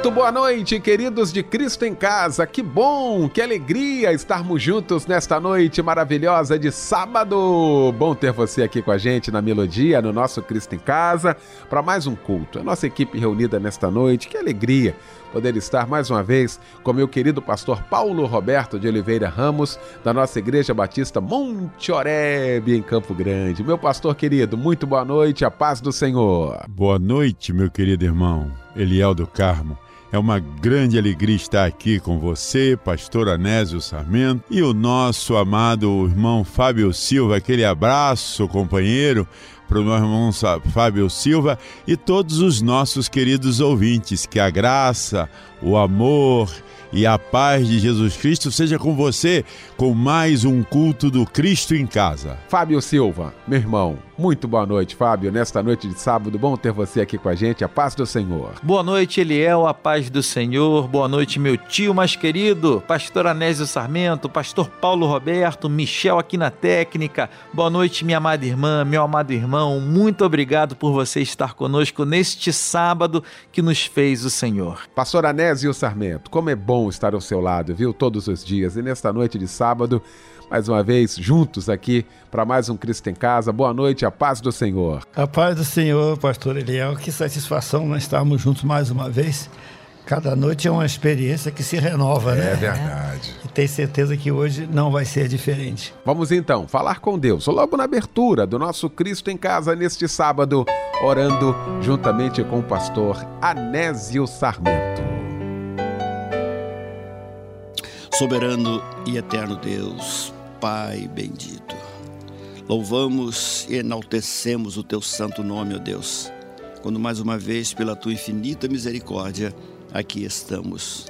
Muito boa noite, queridos de Cristo em Casa. Que bom, que alegria estarmos juntos nesta noite maravilhosa de sábado. Bom ter você aqui com a gente na Melodia, no nosso Cristo em Casa, para mais um culto. A nossa equipe reunida nesta noite, que alegria poder estar mais uma vez com meu querido pastor Paulo Roberto de Oliveira Ramos, da nossa Igreja Batista Monte Oreb, em Campo Grande. Meu pastor querido, muito boa noite, a paz do Senhor. Boa noite, meu querido irmão Eliel do Carmo. É uma grande alegria estar aqui com você, pastor Anésio Sarmento, e o nosso amado irmão Fábio Silva. Aquele abraço, companheiro para o meu irmão Fábio Silva e todos os nossos queridos ouvintes. Que a graça, o amor e a paz de Jesus Cristo seja com você com mais um culto do Cristo em casa. Fábio Silva, meu irmão, muito boa noite, Fábio. Nesta noite de sábado, bom ter você aqui com a gente. A paz do Senhor. Boa noite, Eliel, a paz do Senhor. Boa noite, meu tio mais querido, pastor Anésio Sarmento, pastor Paulo Roberto, Michel aqui na técnica. Boa noite, minha amada irmã, meu amado irmão. Muito obrigado por você estar conosco neste sábado que nos fez o Senhor. Pastor Anésio Sarmento, como é bom bom estar ao seu lado, viu? Todos os dias. E nesta noite de sábado, mais uma vez, juntos aqui para mais um Cristo em Casa. Boa noite, a paz do Senhor. A paz do Senhor, pastor Eliel. Que satisfação nós estarmos juntos mais uma vez. Cada noite é uma experiência que se renova, é né? É verdade. E tenho certeza que hoje não vai ser diferente. Vamos então falar com Deus, logo na abertura do nosso Cristo em Casa neste sábado, orando juntamente com o pastor Anésio Sarmento. Soberano e eterno Deus, Pai bendito, louvamos e enaltecemos o teu santo nome, ó Deus, quando mais uma vez, pela tua infinita misericórdia, aqui estamos,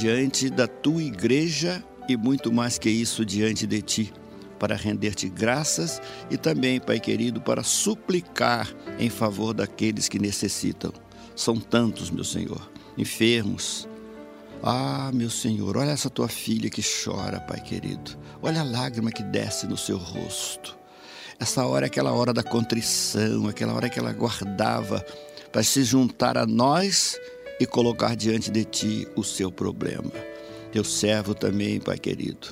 diante da tua igreja e muito mais que isso, diante de ti, para render-te graças e também, Pai querido, para suplicar em favor daqueles que necessitam. São tantos, meu Senhor, enfermos, ah, meu Senhor, olha essa tua filha que chora, Pai querido. Olha a lágrima que desce no seu rosto. Essa hora é aquela hora da contrição, aquela hora que ela guardava para se juntar a nós e colocar diante de ti o seu problema. Teu servo também, Pai querido,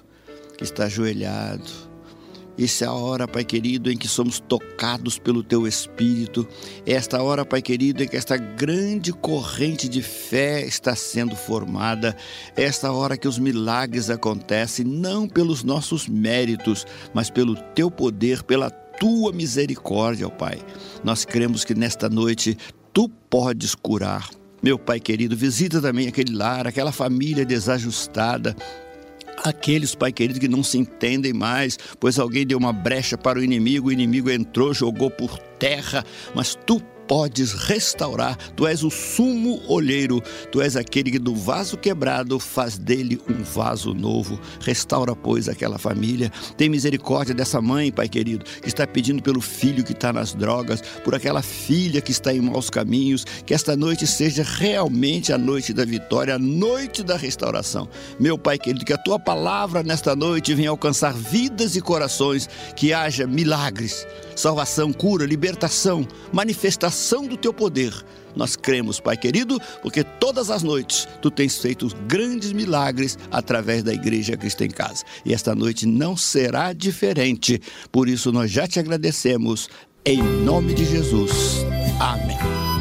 que está ajoelhado, essa é a hora, Pai querido, em que somos tocados pelo Teu Espírito. Esta hora, Pai querido, em que esta grande corrente de fé está sendo formada. Esta hora que os milagres acontecem, não pelos nossos méritos, mas pelo Teu poder, pela Tua misericórdia, ó Pai. Nós cremos que nesta noite Tu podes curar. Meu Pai querido, visita também aquele lar, aquela família desajustada Aqueles, Pai querido, que não se entendem mais, pois alguém deu uma brecha para o inimigo, o inimigo entrou, jogou por terra, mas tu podes restaurar. Tu és o sumo olheiro, tu és aquele que do vaso quebrado faz dele um vaso novo. Restaura, pois, aquela família. Tem misericórdia dessa mãe, Pai querido, que está pedindo pelo filho que está nas drogas, por aquela filha que está em maus caminhos. Que esta noite seja realmente a noite da vitória, a noite da restauração. Meu Pai querido, que a tua palavra nesta noite venha alcançar vidas e corações, que haja milagres, salvação, cura, libertação, manifestação manifestação do teu poder. Nós cremos, Pai querido, porque todas as noites tu tens feito grandes milagres através da Igreja Cristo em Casa. E esta noite não será diferente. Por isso nós já te agradecemos. Em nome de Jesus. Amém.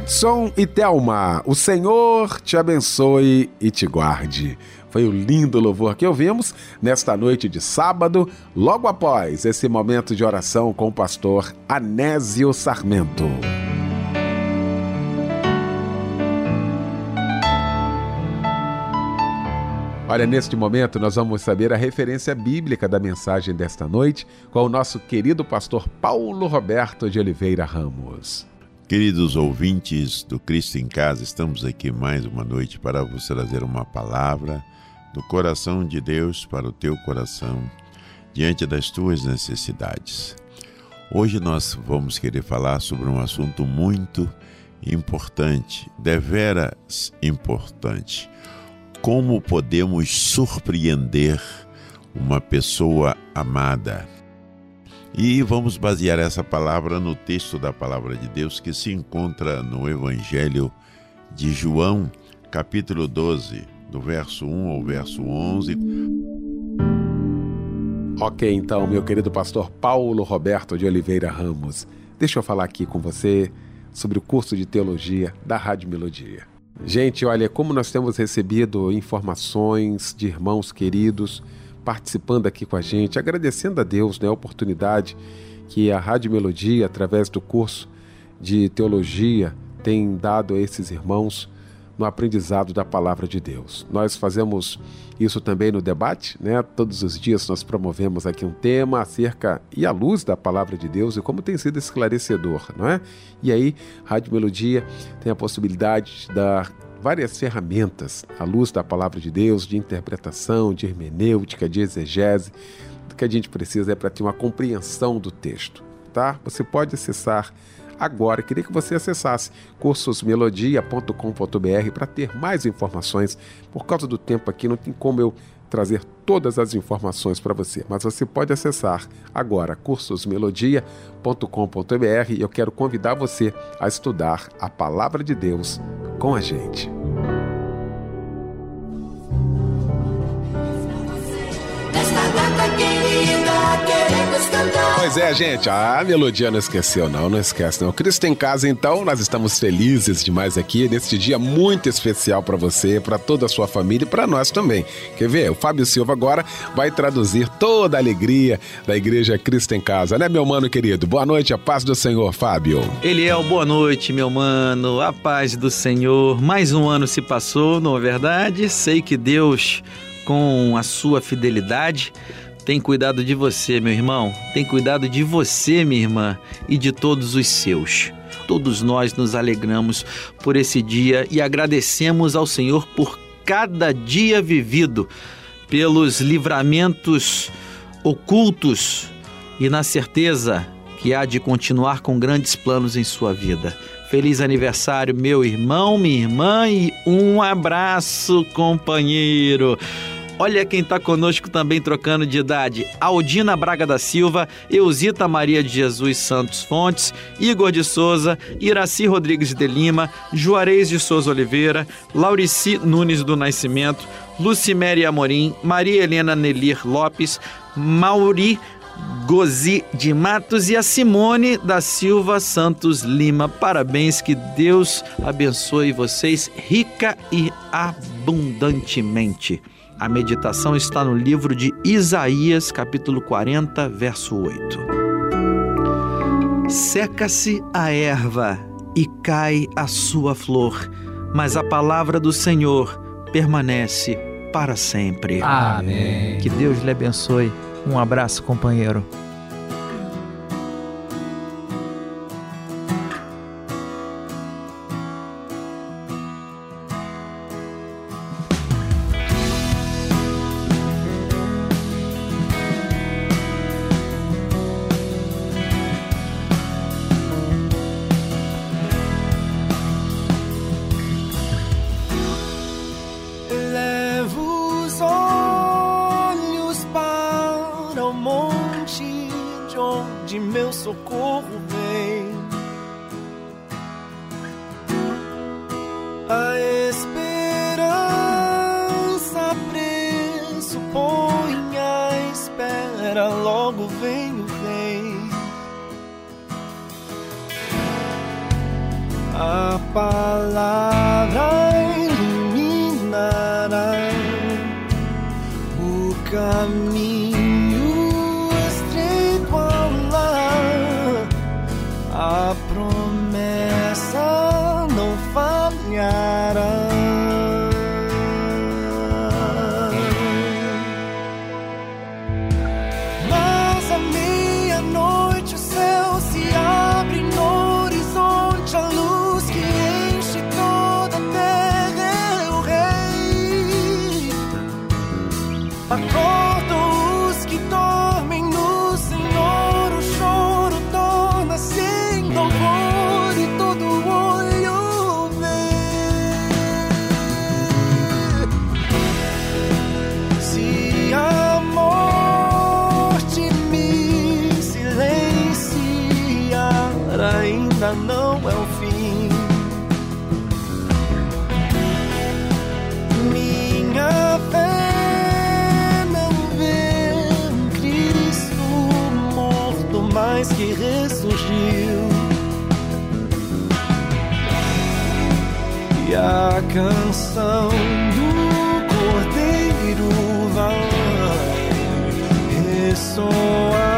Edson e Thelma, o Senhor te abençoe e te guarde. Foi o lindo louvor que ouvimos nesta noite de sábado, logo após esse momento de oração com o pastor Anésio Sarmento. Olha, neste momento nós vamos saber a referência bíblica da mensagem desta noite com o nosso querido pastor Paulo Roberto de Oliveira Ramos. Queridos ouvintes do Cristo em Casa, estamos aqui mais uma noite para vos trazer uma palavra do coração de Deus para o teu coração, diante das tuas necessidades. Hoje nós vamos querer falar sobre um assunto muito importante, deveras importante como podemos surpreender uma pessoa amada. E vamos basear essa palavra no texto da palavra de Deus que se encontra no Evangelho de João, capítulo 12, do verso 1 ao verso 11. Ok, então, meu querido pastor Paulo Roberto de Oliveira Ramos, deixa eu falar aqui com você sobre o curso de teologia da Rádio Melodia. Gente, olha, como nós temos recebido informações de irmãos queridos participando aqui com a gente, agradecendo a Deus né, a oportunidade que a Rádio Melodia, através do curso de teologia, tem dado a esses irmãos no aprendizado da palavra de Deus. Nós fazemos isso também no debate, né? Todos os dias nós promovemos aqui um tema acerca e à luz da palavra de Deus e como tem sido esclarecedor, não é? E aí, Rádio Melodia tem a possibilidade de dar várias ferramentas à luz da palavra de Deus, de interpretação, de hermenêutica, de exegese. O que a gente precisa é para ter uma compreensão do texto, tá? Você pode acessar agora. Queria que você acessasse cursosmelodia.com.br para ter mais informações. Por causa do tempo aqui, não tem como eu trazer todas as informações para você, mas você pode acessar agora cursosmelodia.com.br e eu quero convidar você a estudar a palavra de Deus com a gente. Pois é, gente, a melodia não esqueceu, não, não esquece, não. Cristo em casa, então, nós estamos felizes demais aqui neste dia muito especial para você, para toda a sua família e para nós também. Quer ver? O Fábio Silva agora vai traduzir toda a alegria da Igreja Cristo em Casa, né, meu mano querido? Boa noite, a paz do Senhor, Fábio. Eliel, boa noite, meu mano, a paz do Senhor. Mais um ano se passou, não é verdade? Sei que Deus, com a sua fidelidade, tem cuidado de você, meu irmão. Tem cuidado de você, minha irmã, e de todos os seus. Todos nós nos alegramos por esse dia e agradecemos ao Senhor por cada dia vivido, pelos livramentos ocultos e na certeza que há de continuar com grandes planos em sua vida. Feliz aniversário, meu irmão, minha irmã, e um abraço, companheiro. Olha quem está conosco também trocando de idade: Aldina Braga da Silva, Eusita Maria de Jesus Santos Fontes, Igor de Souza, Iraci Rodrigues de Lima, Juarez de Souza Oliveira, Laurici Nunes do Nascimento, Lucimere Amorim, Maria Helena Nelir Lopes, Mauri Gozi de Matos e a Simone da Silva Santos Lima. Parabéns, que Deus abençoe vocês rica e abundantemente. A meditação está no livro de Isaías, capítulo 40, verso 8. Seca-se a erva e cai a sua flor, mas a palavra do Senhor permanece para sempre. Amém. Que Deus lhe abençoe. Um abraço, companheiro. De meu socorro vem. A esperança pressupõe a espera, logo vem o rei. A palavra iluminará o caminho. Canção do cordeiro vai ressoar.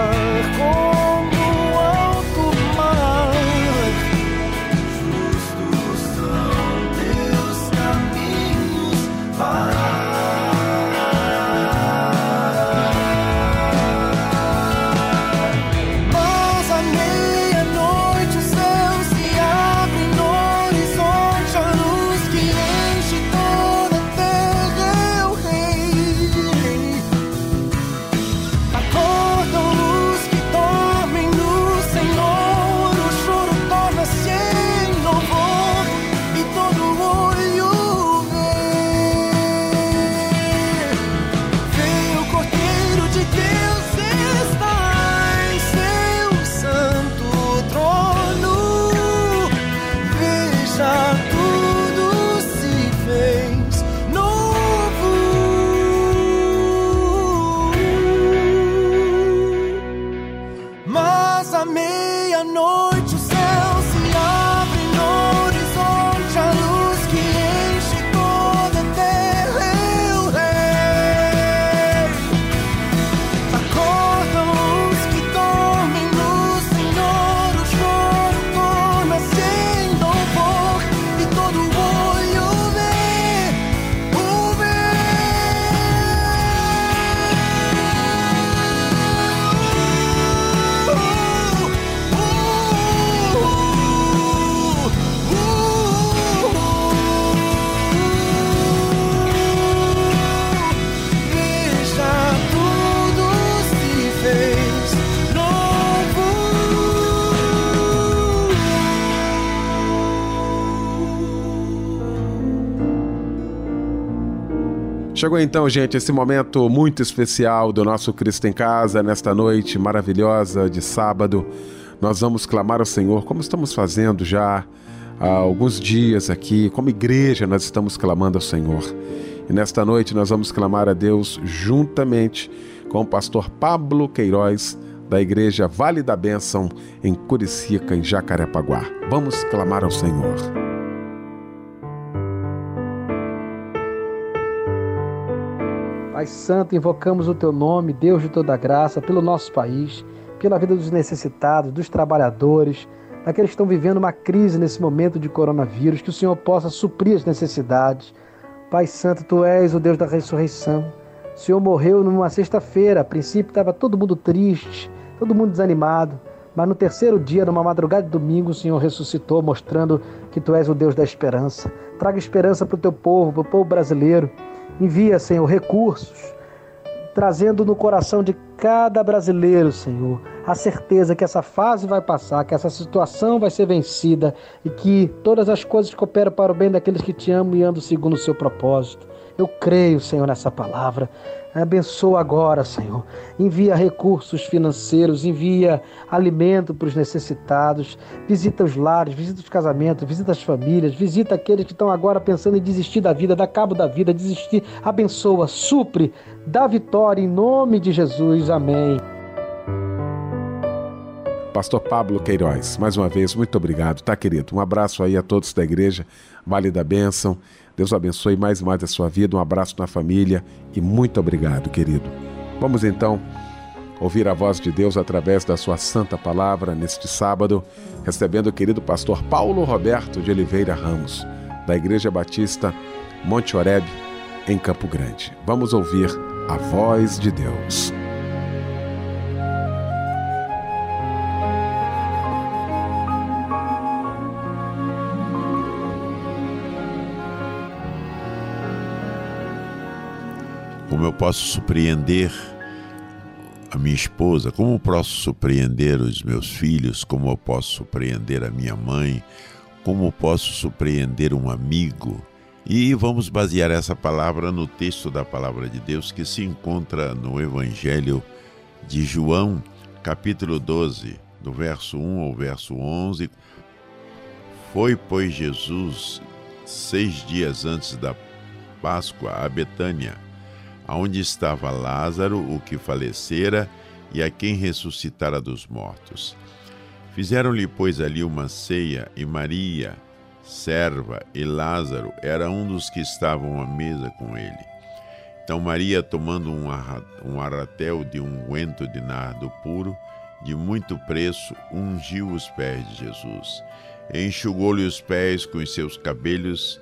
Chegou então, gente, esse momento muito especial do nosso Cristo em Casa, nesta noite maravilhosa de sábado. Nós vamos clamar ao Senhor, como estamos fazendo já há alguns dias aqui, como igreja, nós estamos clamando ao Senhor. E nesta noite nós vamos clamar a Deus juntamente com o pastor Pablo Queiroz, da igreja Vale da Bênção, em Curicica, em Jacarepaguá. Vamos clamar ao Senhor. Pai Santo, invocamos o Teu nome, Deus de toda graça, pelo nosso país, pela vida dos necessitados, dos trabalhadores, daqueles que estão vivendo uma crise nesse momento de coronavírus, que o Senhor possa suprir as necessidades. Pai Santo, Tu és o Deus da ressurreição. O Senhor morreu numa sexta-feira, a princípio estava todo mundo triste, todo mundo desanimado. Mas no terceiro dia, numa madrugada de domingo, o Senhor ressuscitou, mostrando que Tu és o Deus da esperança. Traga esperança para o Teu povo, para o povo brasileiro. Envia, Senhor, recursos, trazendo no coração de cada brasileiro, Senhor, a certeza que essa fase vai passar, que essa situação vai ser vencida e que todas as coisas cooperam para o bem daqueles que te amam e andam segundo o seu propósito. Eu creio, Senhor, nessa palavra. Abençoa agora, Senhor. Envia recursos financeiros, envia alimento para os necessitados. Visita os lares, visita os casamentos, visita as famílias, visita aqueles que estão agora pensando em desistir da vida, dar cabo da vida, desistir. Abençoa, supre, dá vitória em nome de Jesus. Amém. Pastor Pablo Queiroz, mais uma vez, muito obrigado, tá, querido? Um abraço aí a todos da igreja, Vale da Bênção. Deus abençoe mais e mais a sua vida. Um abraço na família e muito obrigado, querido. Vamos então ouvir a voz de Deus através da sua santa palavra neste sábado, recebendo o querido pastor Paulo Roberto de Oliveira Ramos, da Igreja Batista Monte Oreb, em Campo Grande. Vamos ouvir a voz de Deus. Como eu posso surpreender a minha esposa, como eu posso surpreender os meus filhos, como eu posso surpreender a minha mãe, como eu posso surpreender um amigo. E vamos basear essa palavra no texto da palavra de Deus que se encontra no Evangelho de João, capítulo 12, do verso 1 ao verso 11. Foi, pois, Jesus, seis dias antes da Páscoa, a Betânia aonde estava Lázaro, o que falecera e a quem ressuscitara dos mortos. Fizeram-lhe, pois, ali uma ceia, e Maria, serva, e Lázaro era um dos que estavam à mesa com ele. Então Maria, tomando um arratel de unguento de nardo puro, de muito preço, ungiu os pés de Jesus. Enxugou-lhe os pés com os seus cabelos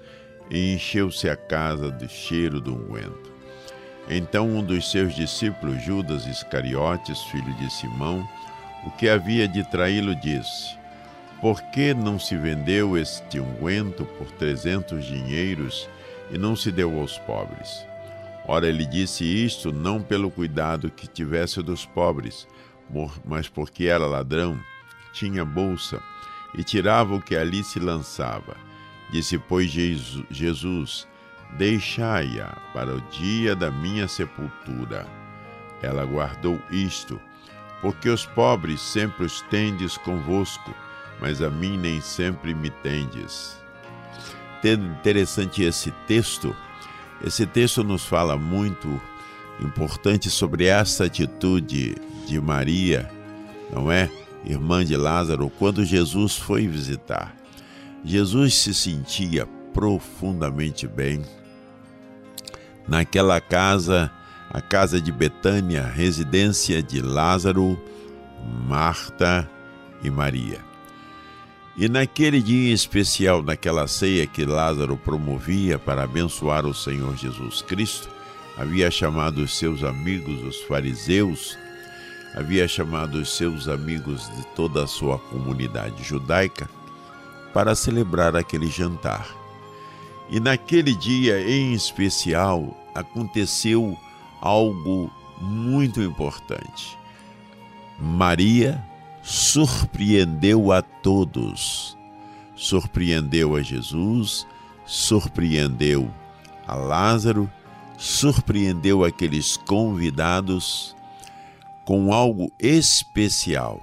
e encheu-se a casa de cheiro do unguento. Então um dos seus discípulos, Judas Iscariotes, filho de Simão, o que havia de traí-lo, disse: Por que não se vendeu este unguento por trezentos dinheiros e não se deu aos pobres? Ora, ele disse isto não pelo cuidado que tivesse dos pobres, mas porque era ladrão, tinha bolsa e tirava o que ali se lançava. Disse, pois, Jesus: Deixai-a para o dia da minha sepultura. Ela guardou isto, porque os pobres sempre os tendes convosco, mas a mim nem sempre me tendes. Interessante esse texto. Esse texto nos fala muito importante sobre essa atitude de Maria, não é? Irmã de Lázaro, quando Jesus foi visitar. Jesus se sentia profundamente bem naquela casa, a casa de Betânia, residência de Lázaro, Marta e Maria. E naquele dia especial, naquela ceia que Lázaro promovia para abençoar o Senhor Jesus Cristo, havia chamado os seus amigos, os fariseus, havia chamado os seus amigos de toda a sua comunidade judaica para celebrar aquele jantar. E naquele dia em especial, aconteceu algo muito importante. Maria surpreendeu a todos. Surpreendeu a Jesus, surpreendeu a Lázaro, surpreendeu aqueles convidados com algo especial.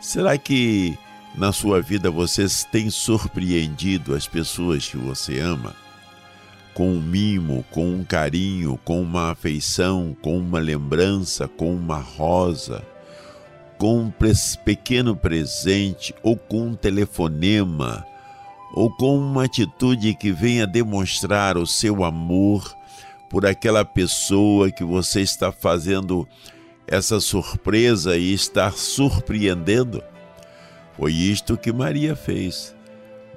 Será que na sua vida você tem surpreendido as pessoas que você ama? com um mimo, com um carinho, com uma afeição, com uma lembrança, com uma rosa, com um pequeno presente ou com um telefonema ou com uma atitude que venha demonstrar o seu amor por aquela pessoa que você está fazendo essa surpresa e está surpreendendo. Foi isto que Maria fez.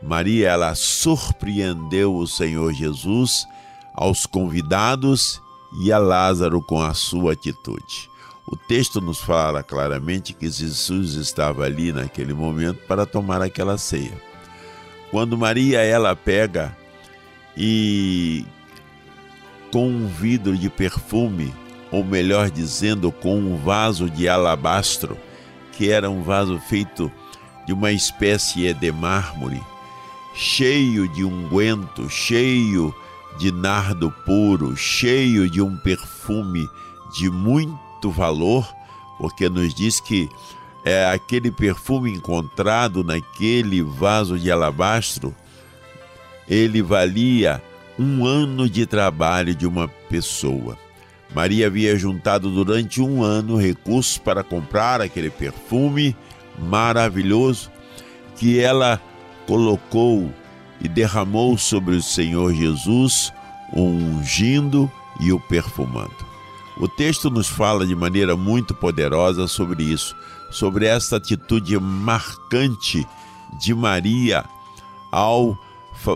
Maria ela surpreendeu o Senhor Jesus aos convidados e a Lázaro com a sua atitude. O texto nos fala claramente que Jesus estava ali naquele momento para tomar aquela ceia. Quando Maria ela pega e com um vidro de perfume, ou melhor dizendo, com um vaso de alabastro, que era um vaso feito de uma espécie de mármore, cheio de unguento, cheio de nardo puro, cheio de um perfume de muito valor, porque nos diz que é aquele perfume encontrado naquele vaso de alabastro, ele valia um ano de trabalho de uma pessoa. Maria havia juntado durante um ano recursos para comprar aquele perfume maravilhoso que ela colocou e derramou sobre o Senhor Jesus, o ungindo e o perfumando. O texto nos fala de maneira muito poderosa sobre isso, sobre essa atitude marcante de Maria ao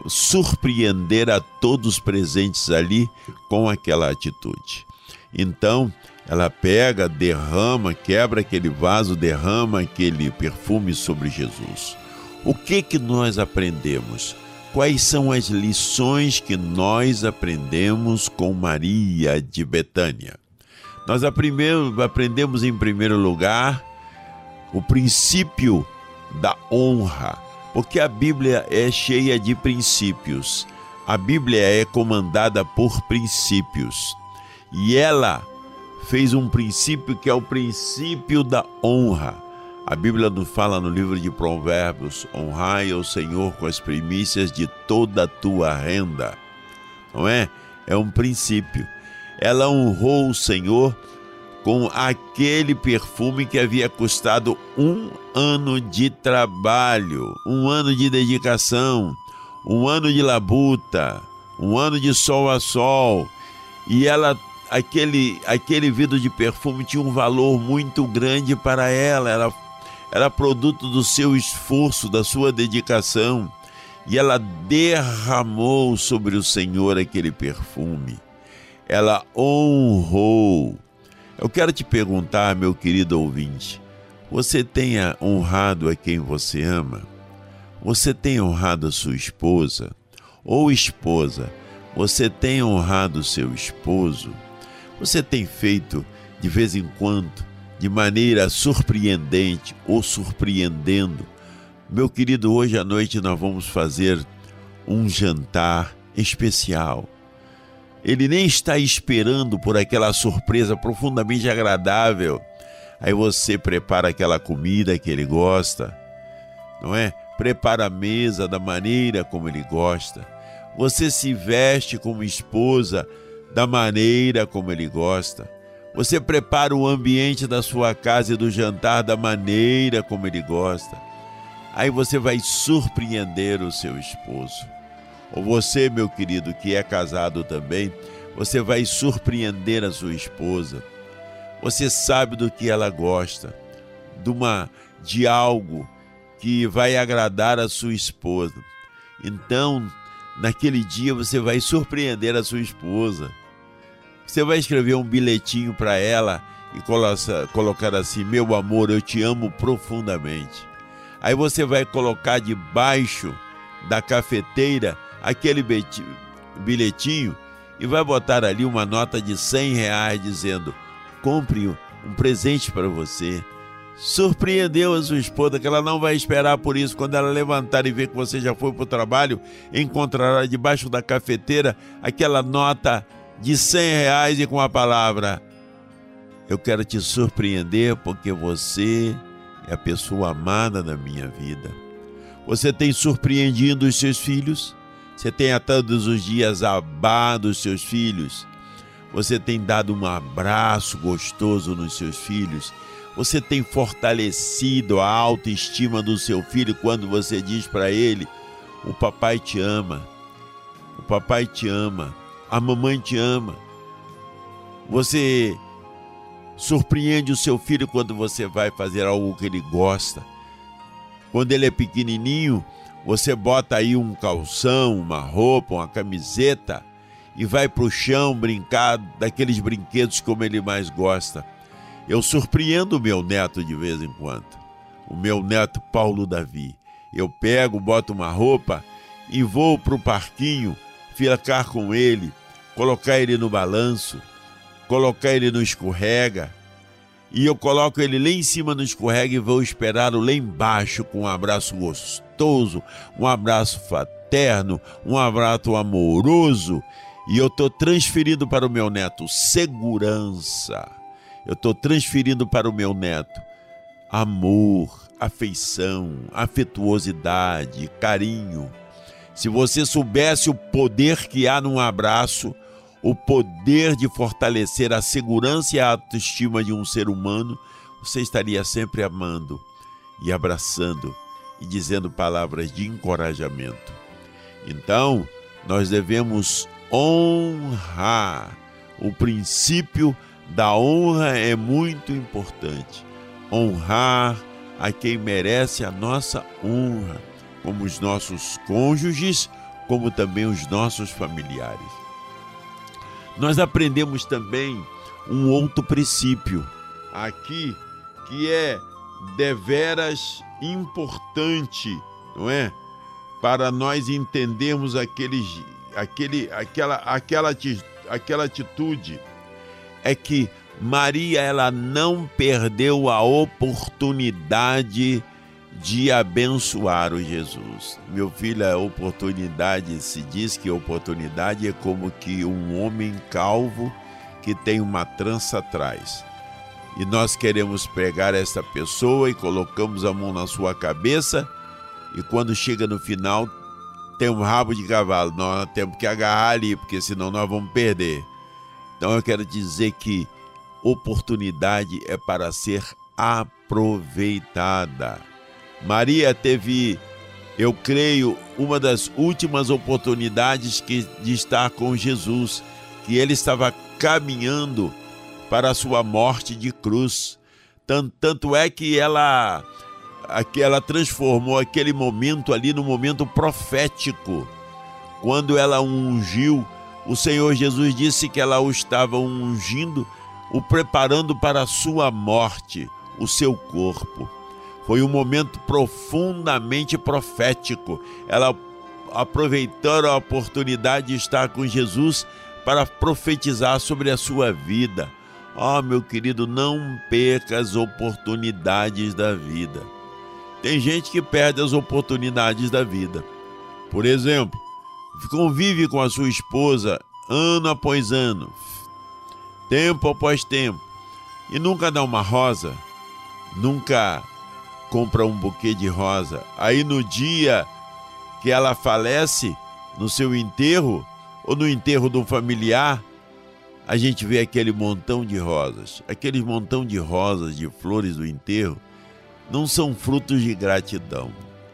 surpreender a todos presentes ali com aquela atitude. Então, ela pega, derrama, quebra aquele vaso, derrama aquele perfume sobre Jesus. O que que nós aprendemos? Quais são as lições que nós aprendemos com Maria de Betânia? Nós aprendemos em primeiro lugar o princípio da honra, porque a Bíblia é cheia de princípios. A Bíblia é comandada por princípios. E ela fez um princípio que é o princípio da honra. A Bíblia nos fala no livro de Provérbios: honrai o Senhor com as primícias de toda a tua renda. Não é? É um princípio. Ela honrou o Senhor com aquele perfume que havia custado um ano de trabalho, um ano de dedicação, um ano de labuta, um ano de sol a sol. E ela aquele, aquele vidro de perfume tinha um valor muito grande para ela, era, era produto do seu esforço, da sua dedicação, e ela derramou sobre o Senhor aquele perfume. Ela honrou. Eu quero te perguntar, meu querido ouvinte, você tenha honrado a quem você ama? Você tem honrado a sua esposa? Ou esposa, você tem honrado seu esposo? Você tem feito de vez em quando, de maneira surpreendente ou surpreendendo? Meu querido, hoje à noite nós vamos fazer um jantar especial. Ele nem está esperando por aquela surpresa profundamente agradável. Aí você prepara aquela comida que ele gosta, não é? Prepara a mesa da maneira como ele gosta. Você se veste como esposa da maneira como ele gosta. Você prepara o ambiente da sua casa e do jantar da maneira como ele gosta. Aí você vai surpreender o seu esposo. Ou você, meu querido, que é casado também, você vai surpreender a sua esposa. Você sabe do que ela gosta, de uma de algo que vai agradar a sua esposa. Então, naquele dia você vai surpreender a sua esposa. Você vai escrever um bilhetinho para ela e colocar assim: Meu amor, eu te amo profundamente. Aí você vai colocar debaixo da cafeteira aquele bilhetinho e vai botar ali uma nota de 100 reais dizendo: Compre um presente para você. Surpreendeu a sua esposa, que ela não vai esperar por isso. Quando ela levantar e ver que você já foi para o trabalho, encontrará debaixo da cafeteira aquela nota de 100 reais e com a palavra: Eu quero te surpreender porque você é a pessoa amada da minha vida. Você tem surpreendido os seus filhos? Você tem a todos os dias abado os seus filhos? Você tem dado um abraço gostoso nos seus filhos? Você tem fortalecido a autoestima do seu filho quando você diz para ele: O papai te ama, o papai te ama a mamãe te ama. Você surpreende o seu filho quando você vai fazer algo que ele gosta. Quando ele é pequenininho, você bota aí um calção, uma roupa, uma camiseta e vai para o chão brincar daqueles brinquedos como ele mais gosta. Eu surpreendo o meu neto de vez em quando, o meu neto Paulo Davi. Eu pego, boto uma roupa e vou para o parquinho ficar com ele, colocar ele no balanço, colocar ele no escorrega, e eu coloco ele lá em cima no escorrega e vou esperá-lo lá embaixo com um abraço gostoso, um abraço fraterno, um abraço amoroso, e eu estou transferindo para o meu neto segurança. Eu estou transferindo para o meu neto amor, afeição, afetuosidade, carinho se você soubesse o poder que há num abraço, o poder de fortalecer a segurança e a autoestima de um ser humano, você estaria sempre amando e abraçando e dizendo palavras de encorajamento. Então, nós devemos honrar o princípio da honra é muito importante. Honrar a quem merece a nossa honra, como os nossos cônjuges, como também os nossos familiares. Nós aprendemos também um outro princípio aqui que é deveras importante, não é? Para nós entendermos aquele, aquele, aquela, aquela, aquela atitude é que Maria ela não perdeu a oportunidade de abençoar o Jesus. Meu filho, a oportunidade se diz que oportunidade é como que um homem calvo que tem uma trança atrás. E nós queremos pegar essa pessoa e colocamos a mão na sua cabeça e quando chega no final tem um rabo de cavalo. Nós temos que agarrar ali, porque senão nós vamos perder. Então eu quero dizer que oportunidade é para ser aproveitada. Maria teve, eu creio, uma das últimas oportunidades que, de estar com Jesus, que ele estava caminhando para a sua morte de cruz. Tanto, tanto é que ela, que ela transformou aquele momento ali no momento profético, quando ela ungiu. O Senhor Jesus disse que ela o estava ungindo, o preparando para a sua morte, o seu corpo. Foi um momento profundamente profético. Ela aproveitou a oportunidade de estar com Jesus para profetizar sobre a sua vida. Oh, meu querido, não perca as oportunidades da vida. Tem gente que perde as oportunidades da vida. Por exemplo, convive com a sua esposa ano após ano, tempo após tempo, e nunca dá uma rosa, nunca compra um buquê de rosa. Aí no dia que ela falece, no seu enterro, ou no enterro de um familiar, a gente vê aquele montão de rosas. Aqueles montão de rosas, de flores do enterro, não são frutos de gratidão.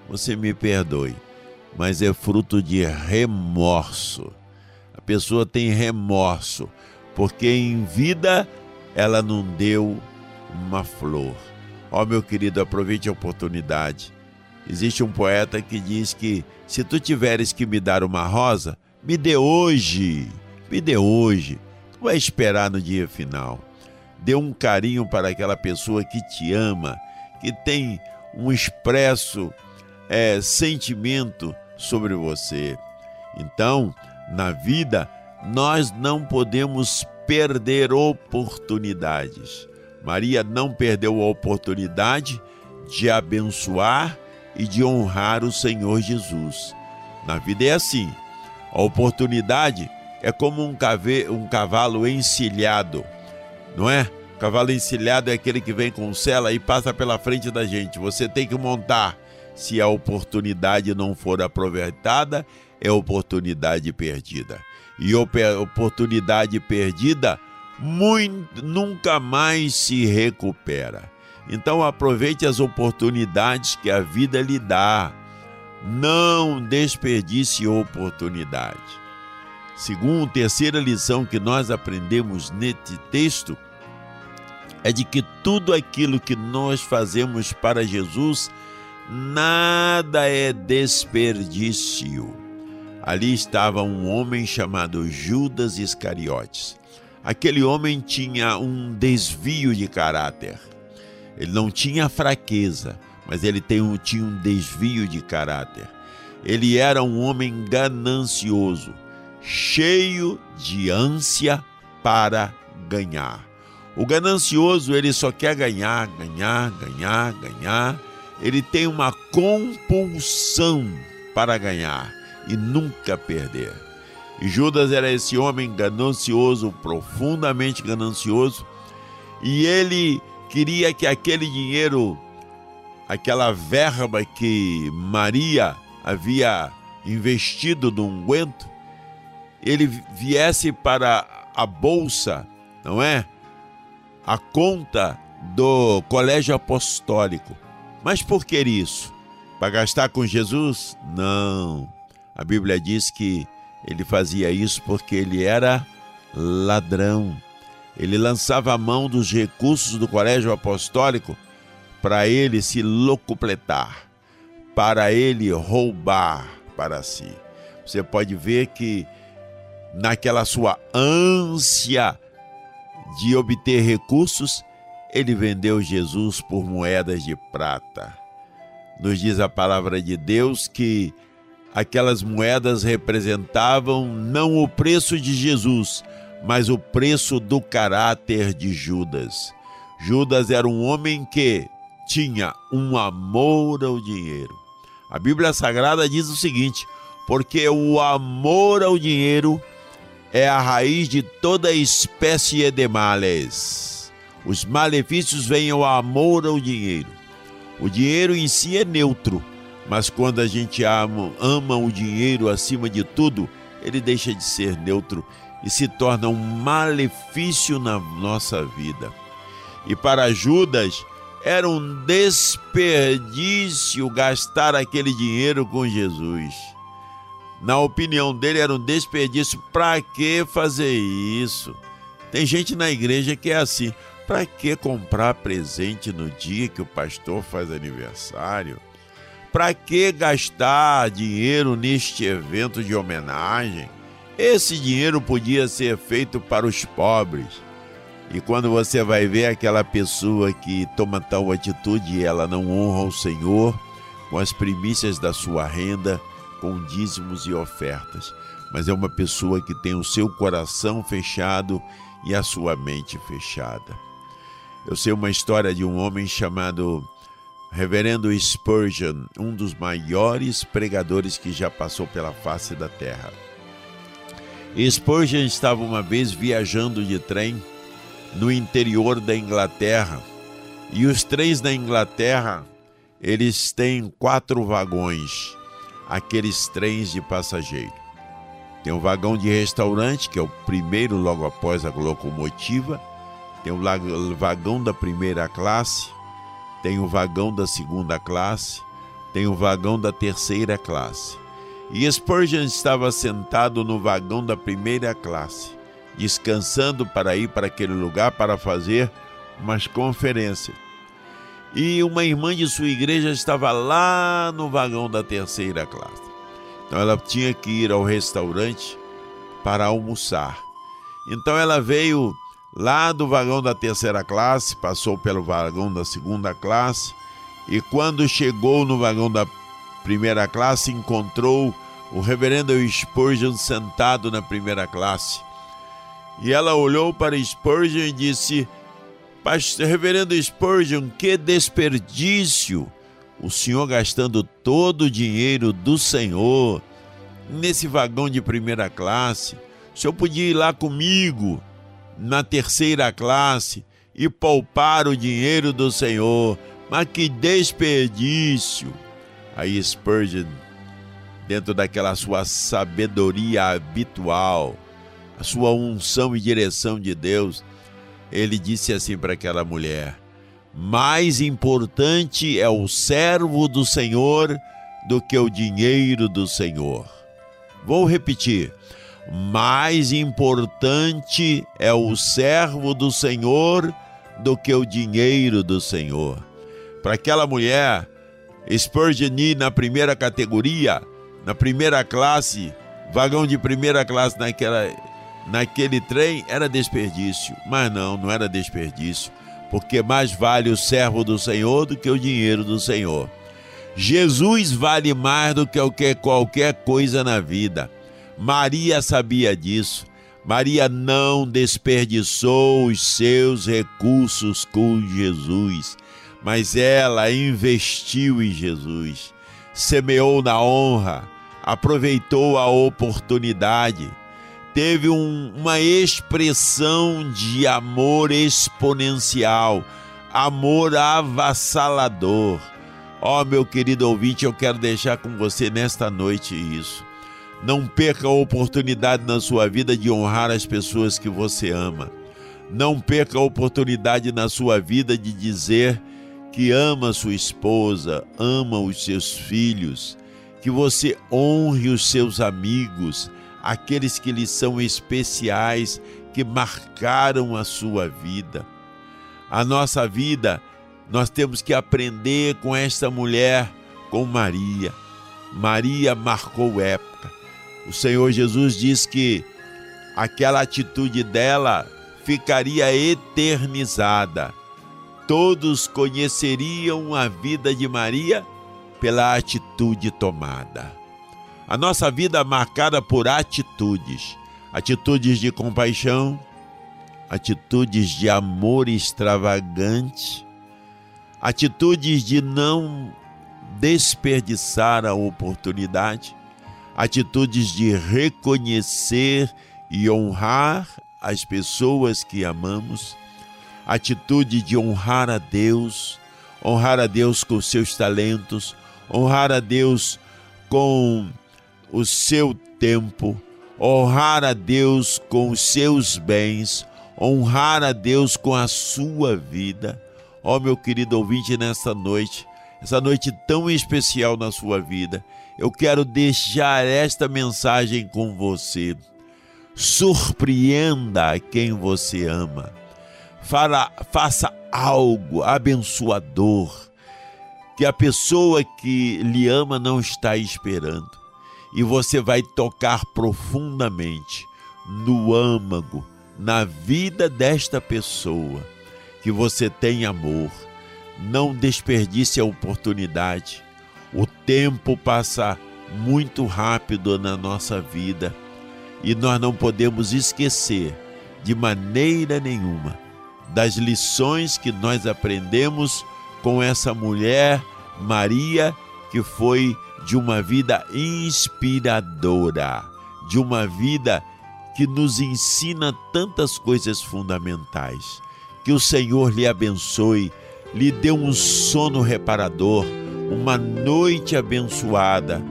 Você me perdoe, mas é fruto de remorso. A pessoa tem remorso, porque em vida ela não deu uma flor. Ó oh, meu querido, aproveite a oportunidade. Existe um poeta que diz que se tu tiveres que me dar uma rosa, me dê hoje, me dê hoje. Tu vai esperar no dia final. Dê um carinho para aquela pessoa que te ama, que tem um expresso é, sentimento sobre você. Então, na vida, nós não podemos perder oportunidades. Maria não perdeu a oportunidade de abençoar e de honrar o Senhor Jesus. Na vida é assim: a oportunidade é como um, cave, um cavalo encilhado, não é? O cavalo encilhado é aquele que vem com cela e passa pela frente da gente. Você tem que montar. Se a oportunidade não for aproveitada, é oportunidade perdida. E oportunidade perdida muito, nunca mais se recupera. Então aproveite as oportunidades que a vida lhe dá. Não desperdice oportunidade. Segundo, terceira lição que nós aprendemos neste texto é de que tudo aquilo que nós fazemos para Jesus, nada é desperdício. Ali estava um homem chamado Judas Iscariotes. Aquele homem tinha um desvio de caráter. Ele não tinha fraqueza, mas ele um, tinha um desvio de caráter. Ele era um homem ganancioso, cheio de ânsia para ganhar. O ganancioso, ele só quer ganhar, ganhar, ganhar, ganhar. Ele tem uma compulsão para ganhar e nunca perder. Judas era esse homem ganancioso, profundamente ganancioso, e ele queria que aquele dinheiro, aquela verba que Maria havia investido no unguento, ele viesse para a bolsa, não é? A conta do colégio apostólico. Mas por que isso? Para gastar com Jesus? Não. A Bíblia diz que ele fazia isso porque ele era ladrão. Ele lançava a mão dos recursos do colégio apostólico para ele se locupletar, para ele roubar para si. Você pode ver que naquela sua ânsia de obter recursos, ele vendeu Jesus por moedas de prata. Nos diz a palavra de Deus que aquelas moedas representavam não o preço de Jesus, mas o preço do caráter de Judas. Judas era um homem que tinha um amor ao dinheiro. A Bíblia Sagrada diz o seguinte: porque o amor ao dinheiro é a raiz de toda espécie de males. Os malefícios vêm ao amor ao dinheiro. O dinheiro em si é neutro, mas quando a gente ama, ama o dinheiro acima de tudo, ele deixa de ser neutro e se torna um malefício na nossa vida. E para Judas, era um desperdício gastar aquele dinheiro com Jesus. Na opinião dele, era um desperdício. Para que fazer isso? Tem gente na igreja que é assim. Para que comprar presente no dia que o pastor faz aniversário? Para que gastar dinheiro neste evento de homenagem? Esse dinheiro podia ser feito para os pobres. E quando você vai ver aquela pessoa que toma tal atitude e ela não honra o Senhor com as primícias da sua renda, com dízimos e ofertas, mas é uma pessoa que tem o seu coração fechado e a sua mente fechada. Eu sei uma história de um homem chamado Reverendo Spurgeon, um dos maiores pregadores que já passou pela face da terra. Spurgeon estava uma vez viajando de trem no interior da Inglaterra e os trens da Inglaterra eles têm quatro vagões aqueles trens de passageiro. Tem o vagão de restaurante, que é o primeiro logo após a locomotiva. Tem o vagão da primeira classe. Tem o vagão da segunda classe. Tem o vagão da terceira classe. E Spurgeon estava sentado no vagão da primeira classe, descansando para ir para aquele lugar para fazer umas conferências e uma irmã de sua igreja estava lá no vagão da terceira classe. Então ela tinha que ir ao restaurante para almoçar. Então ela veio lá do vagão da terceira classe, passou pelo vagão da segunda classe e quando chegou no vagão da primeira classe encontrou o reverendo Spurgeon sentado na primeira classe. E ela olhou para Spurgeon e disse: Reverendo Spurgeon, que desperdício! O senhor gastando todo o dinheiro do senhor nesse vagão de primeira classe. O senhor podia ir lá comigo na terceira classe e poupar o dinheiro do senhor. Mas que desperdício! Aí Spurgeon, dentro daquela sua sabedoria habitual, a sua unção e direção de Deus, ele disse assim para aquela mulher: Mais importante é o servo do Senhor do que o dinheiro do Senhor. Vou repetir: mais importante é o servo do Senhor do que o dinheiro do Senhor. Para aquela mulher, Spurgeon na primeira categoria, na primeira classe, vagão de primeira classe naquela naquele trem era desperdício. Mas não, não era desperdício, porque mais vale o servo do Senhor do que o dinheiro do Senhor. Jesus vale mais do que qualquer coisa na vida. Maria sabia disso. Maria não desperdiçou os seus recursos com Jesus, mas ela investiu em Jesus, semeou na honra, aproveitou a oportunidade teve um, uma expressão de amor exponencial, amor avassalador. Ó, oh, meu querido ouvinte, eu quero deixar com você nesta noite isso. Não perca a oportunidade na sua vida de honrar as pessoas que você ama. Não perca a oportunidade na sua vida de dizer que ama sua esposa, ama os seus filhos, que você honre os seus amigos, aqueles que lhe são especiais, que marcaram a sua vida. A nossa vida, nós temos que aprender com esta mulher, com Maria. Maria marcou época. O Senhor Jesus diz que aquela atitude dela ficaria eternizada. Todos conheceriam a vida de Maria pela atitude tomada. A nossa vida marcada por atitudes, atitudes de compaixão, atitudes de amor extravagante, atitudes de não desperdiçar a oportunidade, atitudes de reconhecer e honrar as pessoas que amamos, atitude de honrar a Deus, honrar a Deus com seus talentos, honrar a Deus com o seu tempo, honrar a Deus com os seus bens, honrar a Deus com a sua vida. Ó oh, meu querido ouvinte, nesta noite, essa noite tão especial na sua vida, eu quero deixar esta mensagem com você. Surpreenda quem você ama. Fala, faça algo abençoador que a pessoa que lhe ama não está esperando. E você vai tocar profundamente no âmago, na vida desta pessoa. Que você tem amor. Não desperdice a oportunidade. O tempo passa muito rápido na nossa vida e nós não podemos esquecer de maneira nenhuma das lições que nós aprendemos com essa mulher, Maria, que foi de uma vida inspiradora, de uma vida que nos ensina tantas coisas fundamentais. Que o Senhor lhe abençoe, lhe dê um sono reparador, uma noite abençoada.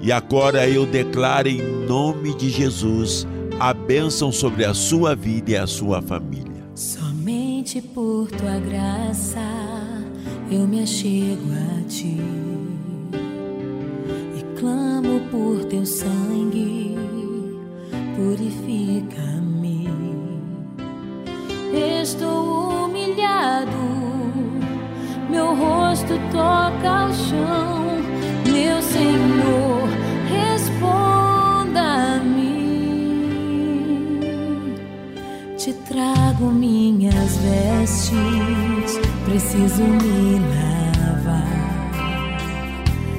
E agora eu declaro em nome de Jesus a bênção sobre a sua vida e a sua família. Somente por tua graça eu me achego a ti e clamo por teu sangue, purifica-me. Estou humilhado, meu rosto toca o chão, meu Senhor, responda-me. Te trago minhas vestes, preciso me lavar.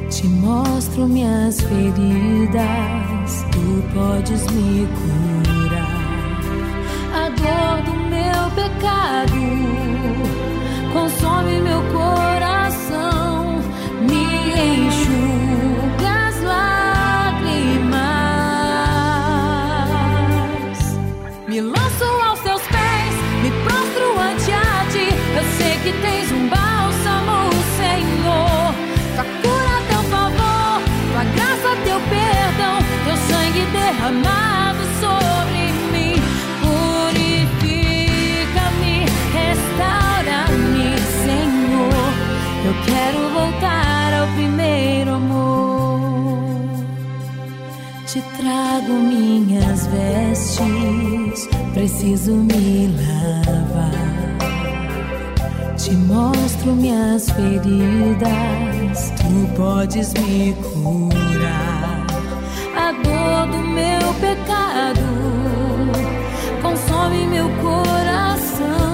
Te mostro minhas feridas, tu podes me curar. A dor do meu pecado meu coração, preciso me lavar. Te mostro minhas feridas, tu podes me curar. A dor do meu pecado consome meu coração,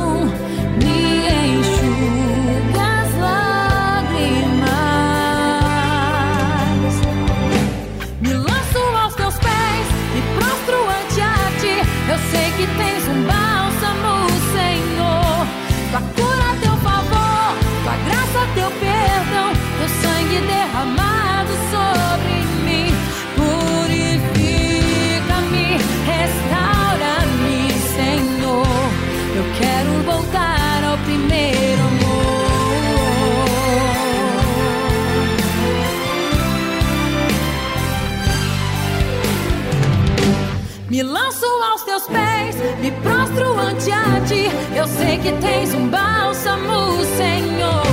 Me lanço aos teus pés, me prostro ante a ti. Eu sei que tens um bálsamo, Senhor.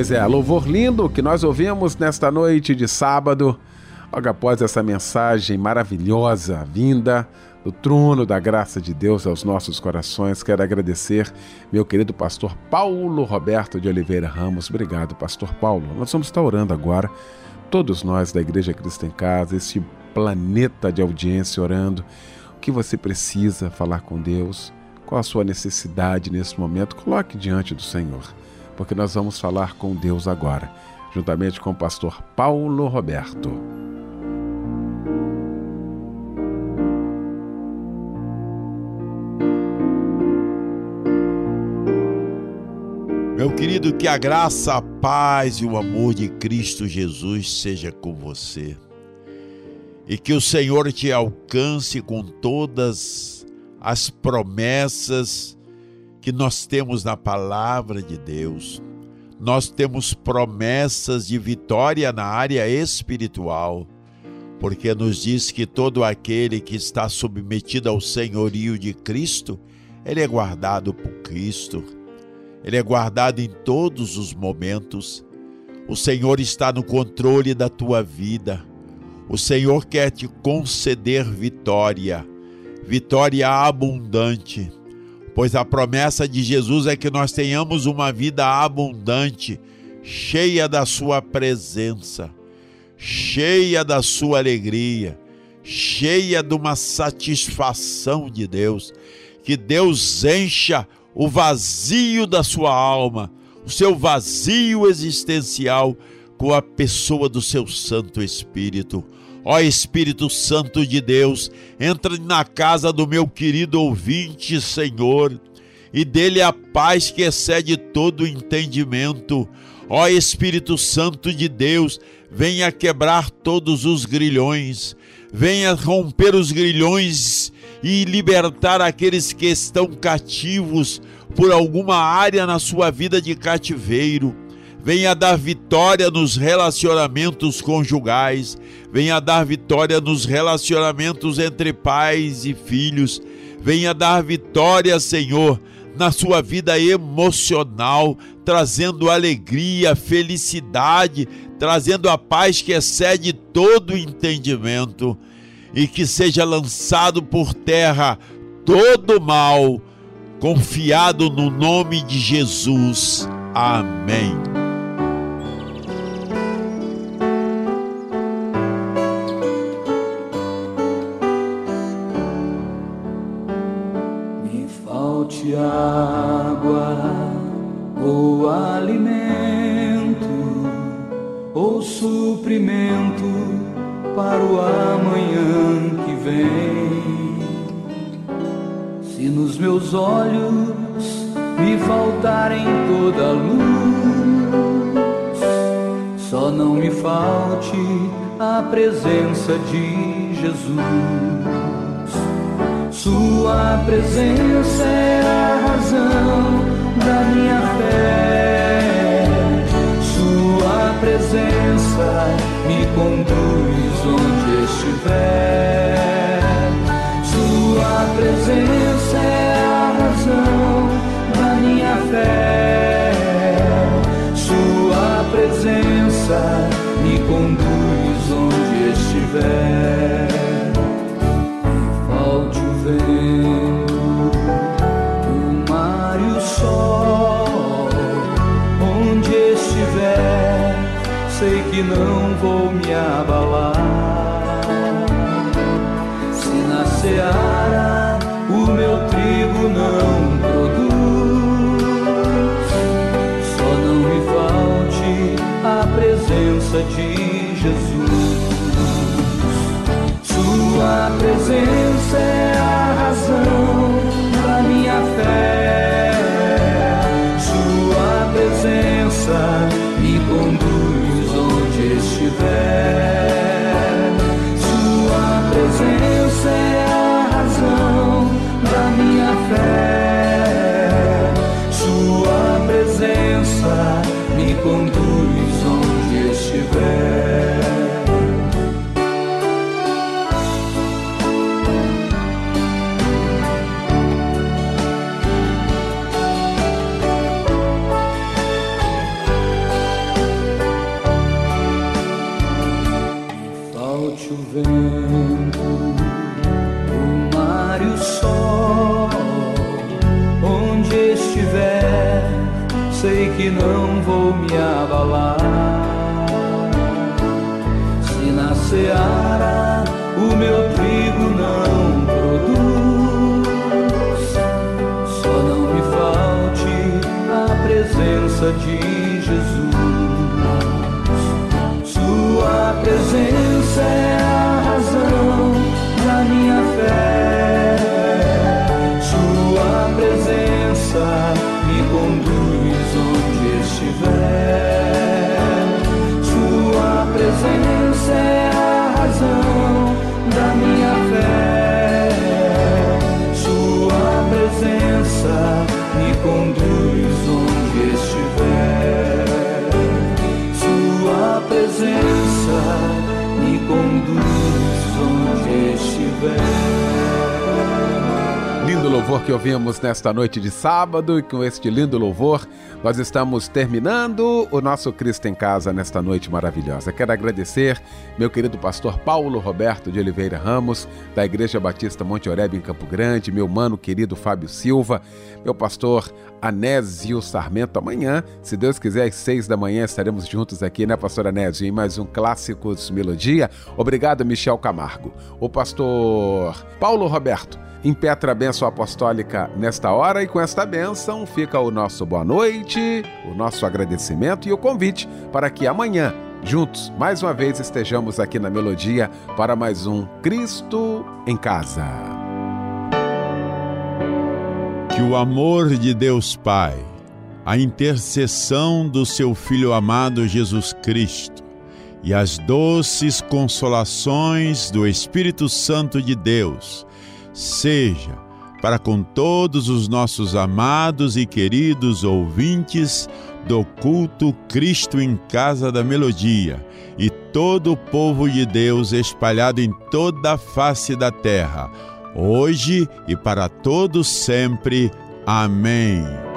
Pois é, louvor lindo que nós ouvimos nesta noite de sábado, logo após essa mensagem maravilhosa vinda do trono da graça de Deus aos nossos corações. Quero agradecer meu querido pastor Paulo Roberto de Oliveira Ramos. Obrigado, pastor Paulo. Nós vamos estar orando agora, todos nós da Igreja Cristo em Casa, esse planeta de audiência orando. O que você precisa falar com Deus? Qual a sua necessidade nesse momento? Coloque diante do Senhor, porque nós vamos falar com Deus agora, juntamente com o pastor Paulo Roberto. Meu querido, que a graça, a paz e o amor de Cristo Jesus seja com você. E que o Senhor te alcance com todas as promessas que nós temos na palavra de Deus. Nós temos promessas de vitória na área espiritual, porque nos diz que todo aquele que está submetido ao senhorio de Cristo, ele é guardado por Cristo ele é guardado em todos os momentos. O Senhor está no controle da tua vida. O Senhor quer te conceder vitória, vitória abundante, pois a promessa de Jesus é que nós tenhamos uma vida abundante, cheia da Sua presença, cheia da Sua alegria, cheia de uma satisfação de Deus. Que Deus encha o vazio da sua alma, o seu vazio existencial com a pessoa do seu Santo Espírito. Ó Espírito Santo de Deus, entra na casa do meu querido ouvinte, Senhor, e dele a paz que excede todo entendimento. Ó Espírito Santo de Deus, venha quebrar todos os grilhões, venha romper os grilhões e libertar aqueles que estão cativos por alguma área na sua vida de cativeiro. Venha dar vitória nos relacionamentos conjugais, venha dar vitória nos relacionamentos entre pais e filhos, venha dar vitória, Senhor, na sua vida emocional, trazendo alegria, felicidade, trazendo a paz que excede todo entendimento e que seja lançado por terra todo mal, confiado no nome de Jesus. Amém. Presença de Jesus. Sua presença louvor que ouvimos nesta noite de sábado e com este lindo louvor nós estamos terminando o nosso Cristo em Casa nesta noite maravilhosa. Quero agradecer meu querido pastor Paulo Roberto de Oliveira Ramos, da Igreja Batista Monte Oreb em Campo Grande, meu mano querido Fábio Silva, meu pastor Anésio Sarmento. Amanhã, se Deus quiser, às seis da manhã estaremos juntos aqui, né, pastor Anésio, em mais um Clássicos Melodia. Obrigado, Michel Camargo. O pastor Paulo Roberto impetra a bênção apostólica nesta hora e com esta bênção fica o nosso boa noite, o nosso agradecimento e o convite para que amanhã, juntos, mais uma vez estejamos aqui na Melodia para mais um Cristo em Casa. Que o amor de Deus Pai, a intercessão do seu Filho amado Jesus Cristo e as doces consolações do Espírito Santo de Deus seja para com todos os nossos amados e queridos ouvintes do culto Cristo em Casa da Melodia e todo o povo de Deus espalhado em toda a face da terra, hoje e para todos sempre. Amém.